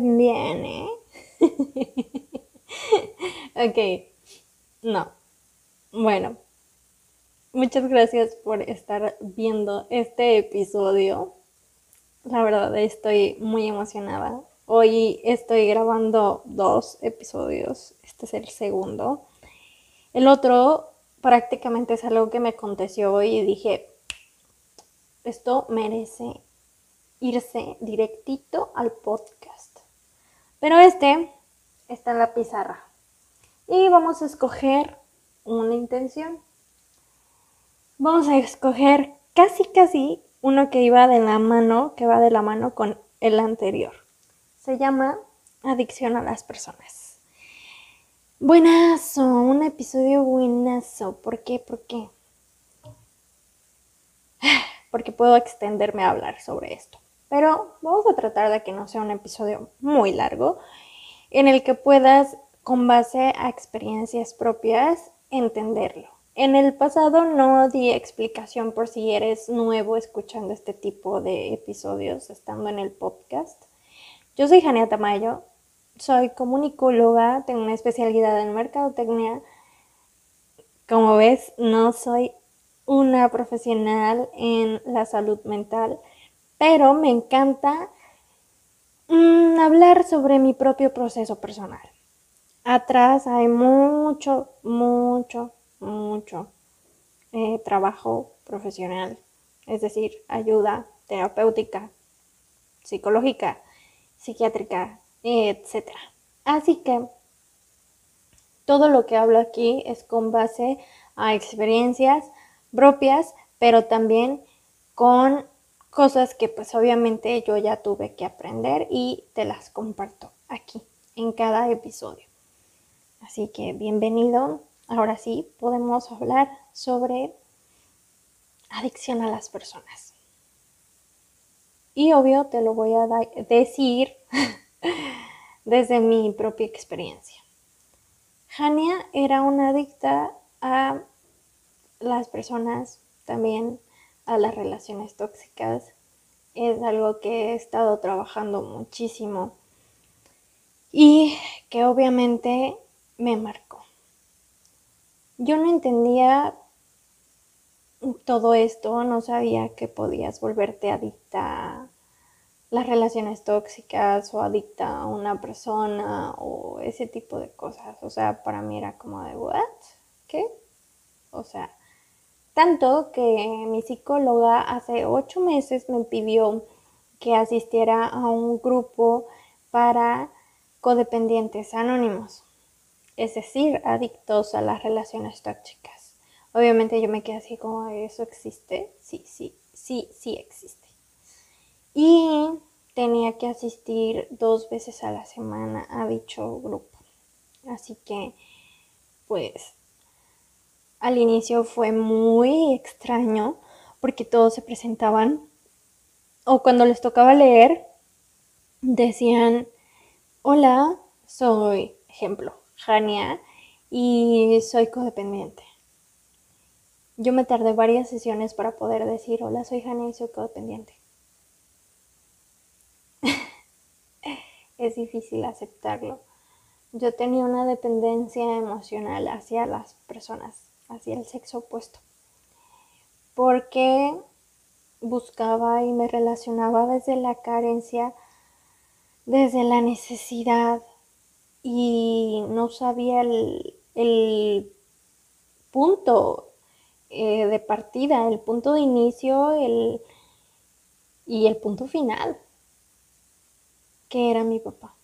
Bien, ¿eh? ok, no. Bueno, muchas gracias por estar viendo este episodio. La verdad estoy muy emocionada. Hoy estoy grabando dos episodios. Este es el segundo. El otro prácticamente es algo que me aconteció hoy y dije, esto merece irse directito al podcast. Pero este está en la pizarra. Y vamos a escoger una intención. Vamos a escoger casi casi uno que iba de la mano, que va de la mano con el anterior. Se llama Adicción a las personas. Buenazo, un episodio buenazo. ¿Por qué? ¿Por qué? Porque puedo extenderme a hablar sobre esto. Pero vamos a tratar de que no sea un episodio muy largo, en el que puedas, con base a experiencias propias, entenderlo. En el pasado no di explicación por si eres nuevo escuchando este tipo de episodios estando en el podcast. Yo soy Jania Tamayo, soy comunicóloga, tengo una especialidad en mercadotecnia. Como ves, no soy una profesional en la salud mental, pero me encanta mm, hablar sobre mi propio proceso personal. Atrás hay mucho, mucho, mucho eh, trabajo profesional, es decir, ayuda terapéutica, psicológica, psiquiátrica, etc. Así que todo lo que hablo aquí es con base a experiencias propias, pero también con cosas que pues obviamente yo ya tuve que aprender y te las comparto aquí en cada episodio. Así que bienvenido. Ahora sí, podemos hablar sobre adicción a las personas. Y obvio te lo voy a decir desde mi propia experiencia. Hania era una adicta a las personas, también a las relaciones tóxicas. Es algo que he estado trabajando muchísimo y que obviamente me marcó. Yo no entendía todo esto, no sabía que podías volverte adicta a las relaciones tóxicas o adicta a una persona o ese tipo de cosas. O sea, para mí era como de, ¿what? ¿Qué? O sea, tanto que mi psicóloga hace ocho meses me pidió que asistiera a un grupo para codependientes anónimos es decir, adictos a las relaciones tóxicas. Obviamente yo me quedé así como, ¿eso existe? Sí, sí, sí, sí existe. Y tenía que asistir dos veces a la semana a dicho grupo. Así que, pues, al inicio fue muy extraño porque todos se presentaban o cuando les tocaba leer, decían, hola, soy, ejemplo, Jania y soy codependiente. Yo me tardé varias sesiones para poder decir, hola, soy Jania y soy codependiente. es difícil aceptarlo. Yo tenía una dependencia emocional hacia las personas, hacia el sexo opuesto, porque buscaba y me relacionaba desde la carencia, desde la necesidad, y no sabía el, punto eh, de partida, el punto de inicio el, y el punto final, que era mi papá.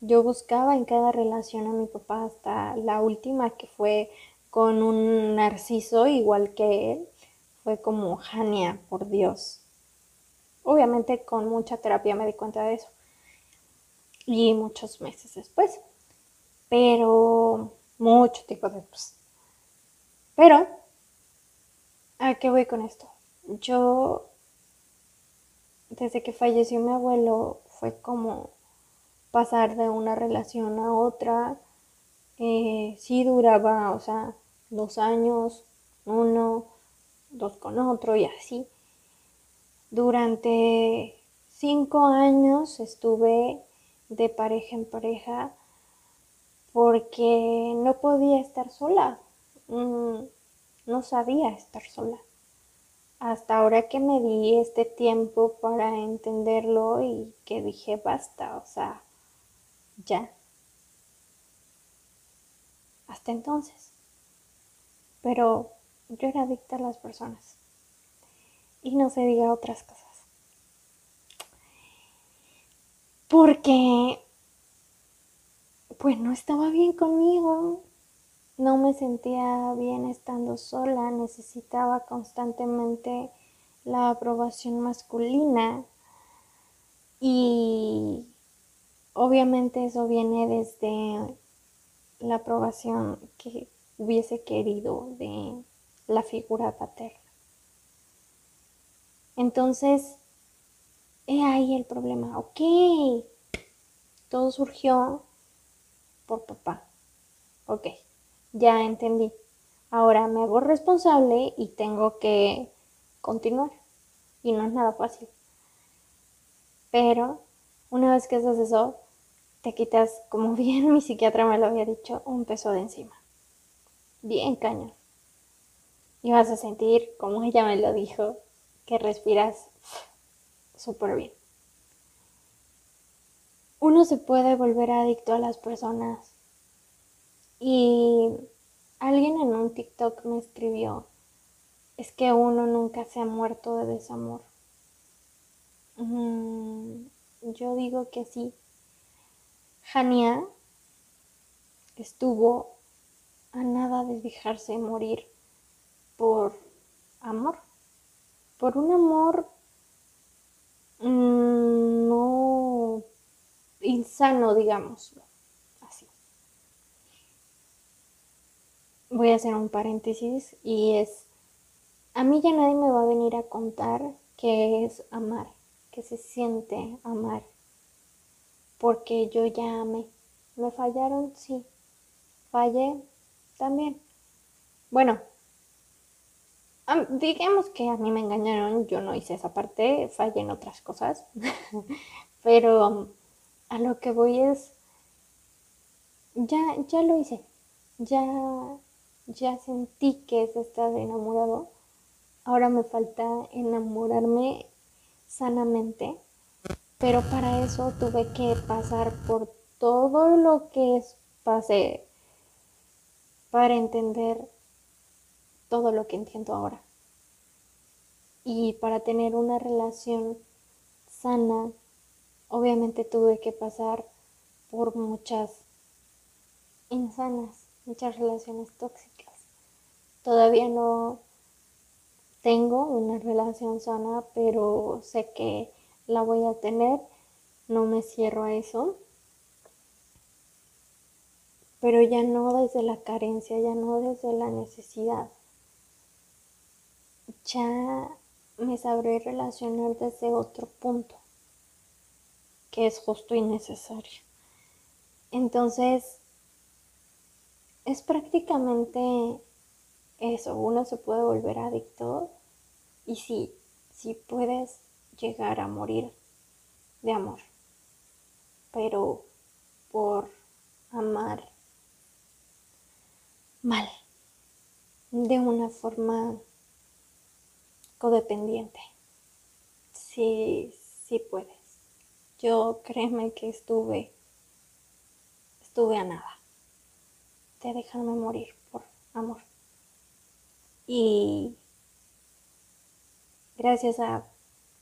Yo buscaba en cada relación a mi papá hasta la última que fue con un narciso igual que él. fue como, Jania, por Dios. Obviamente con mucha terapia me di cuenta de eso. Y muchos meses después. Pero mucho tiempo después. Pero, ¿a qué voy con esto? Yo, desde que falleció mi abuelo, fue como pasar de una relación a otra. Eh, sí duraba, o sea, dos años, uno, dos con otro y así. Durante cinco años estuve de pareja en pareja porque no podía estar sola, mm, no sabía estar sola. Hasta ahora que me di este tiempo para entenderlo y que dije basta, o sea, ya. Hasta entonces. Pero yo era adicta a las personas. Y no se diga otras cosas. Porque, pues no estaba bien conmigo. No me sentía bien estando sola. Necesitaba constantemente la aprobación masculina. Y obviamente eso viene desde la aprobación que hubiese querido de la figura paterna. Entonces, he ahí el problema. Ok, todo surgió por papá. Ok, ya entendí. Ahora me hago responsable y tengo que continuar. Y no es nada fácil. Pero una vez que haces eso, te quitas, como bien mi psiquiatra me lo había dicho, un peso de encima. Bien cañón. Y vas a sentir, como ella me lo dijo, que respiras súper bien. Uno se puede volver adicto a las personas. Y alguien en un TikTok me escribió, es que uno nunca se ha muerto de desamor. Mm, yo digo que sí. Jania estuvo a nada de dejarse morir por amor, por un amor mm, no insano, digamos, así. Voy a hacer un paréntesis y es, a mí ya nadie me va a venir a contar qué es amar, qué se siente amar, porque yo ya amé. ¿Me fallaron? Sí. Fallé también. Bueno, digamos que a mí me engañaron, yo no hice esa parte, fallé en otras cosas, pero a lo que voy es, ya, ya lo hice, ya, ya sentí que es estar enamorado, ahora me falta enamorarme sanamente, pero para eso tuve que pasar por todo lo que pasé para entender todo lo que entiendo ahora. Y para tener una relación sana, obviamente tuve que pasar por muchas insanas, muchas relaciones tóxicas. Todavía no tengo una relación sana, pero sé que la voy a tener. No me cierro a eso. Pero ya no desde la carencia, ya no desde la necesidad ya me sabré relacionar desde otro punto, que es justo y necesario. Entonces, es prácticamente eso, uno se puede volver adicto y sí, sí puedes llegar a morir de amor, pero por amar mal, de una forma codependiente. Sí, sí puedes. Yo créeme que estuve, estuve a nada de dejarme morir por amor. Y gracias a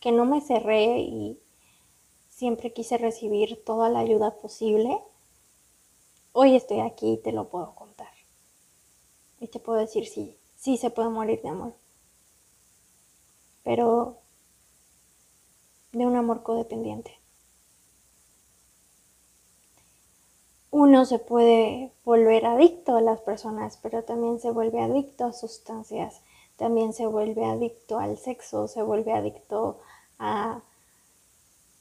que no me cerré y siempre quise recibir toda la ayuda posible, hoy estoy aquí y te lo puedo contar. Y te puedo decir, sí, sí se puede morir de amor pero de un amor codependiente. Uno se puede volver adicto a las personas, pero también se vuelve adicto a sustancias, también se vuelve adicto al sexo, se vuelve adicto a,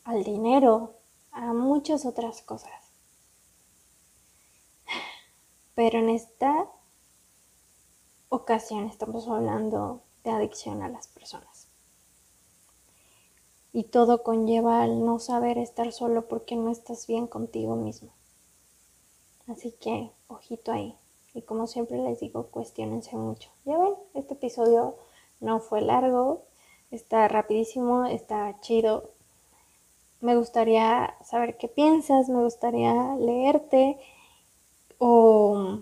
al dinero, a muchas otras cosas. Pero en esta ocasión estamos hablando de adicción a las personas. Y todo conlleva al no saber estar solo porque no estás bien contigo mismo. Así que, ojito ahí. Y como siempre les digo, cuestionense mucho. Ya ven, este episodio no fue largo, está rapidísimo, está chido. Me gustaría saber qué piensas, me gustaría leerte o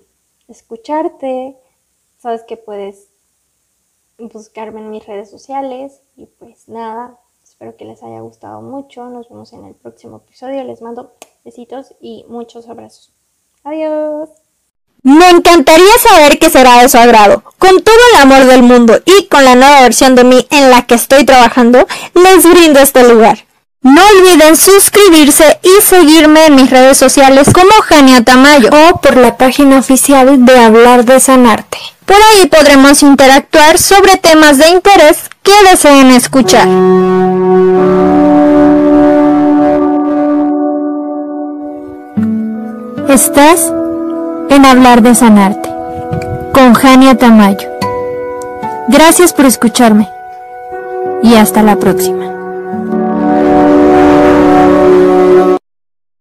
escucharte. Sabes que puedes buscarme en mis redes sociales y pues nada, espero que les haya gustado mucho. Nos vemos en el próximo episodio. Les mando besitos y muchos abrazos. Adiós. Me encantaría saber qué será de su agrado. Con todo el amor del mundo y con la nueva versión de mí en la que estoy trabajando, les brindo este lugar. No olviden suscribirse y seguirme en mis redes sociales como Jania Tamayo o por la página oficial de Hablar de Sanarte. Por ahí podremos interactuar sobre temas de interés que deseen escuchar. Estás en Hablar de Sanarte con Jania Tamayo. Gracias por escucharme y hasta la próxima.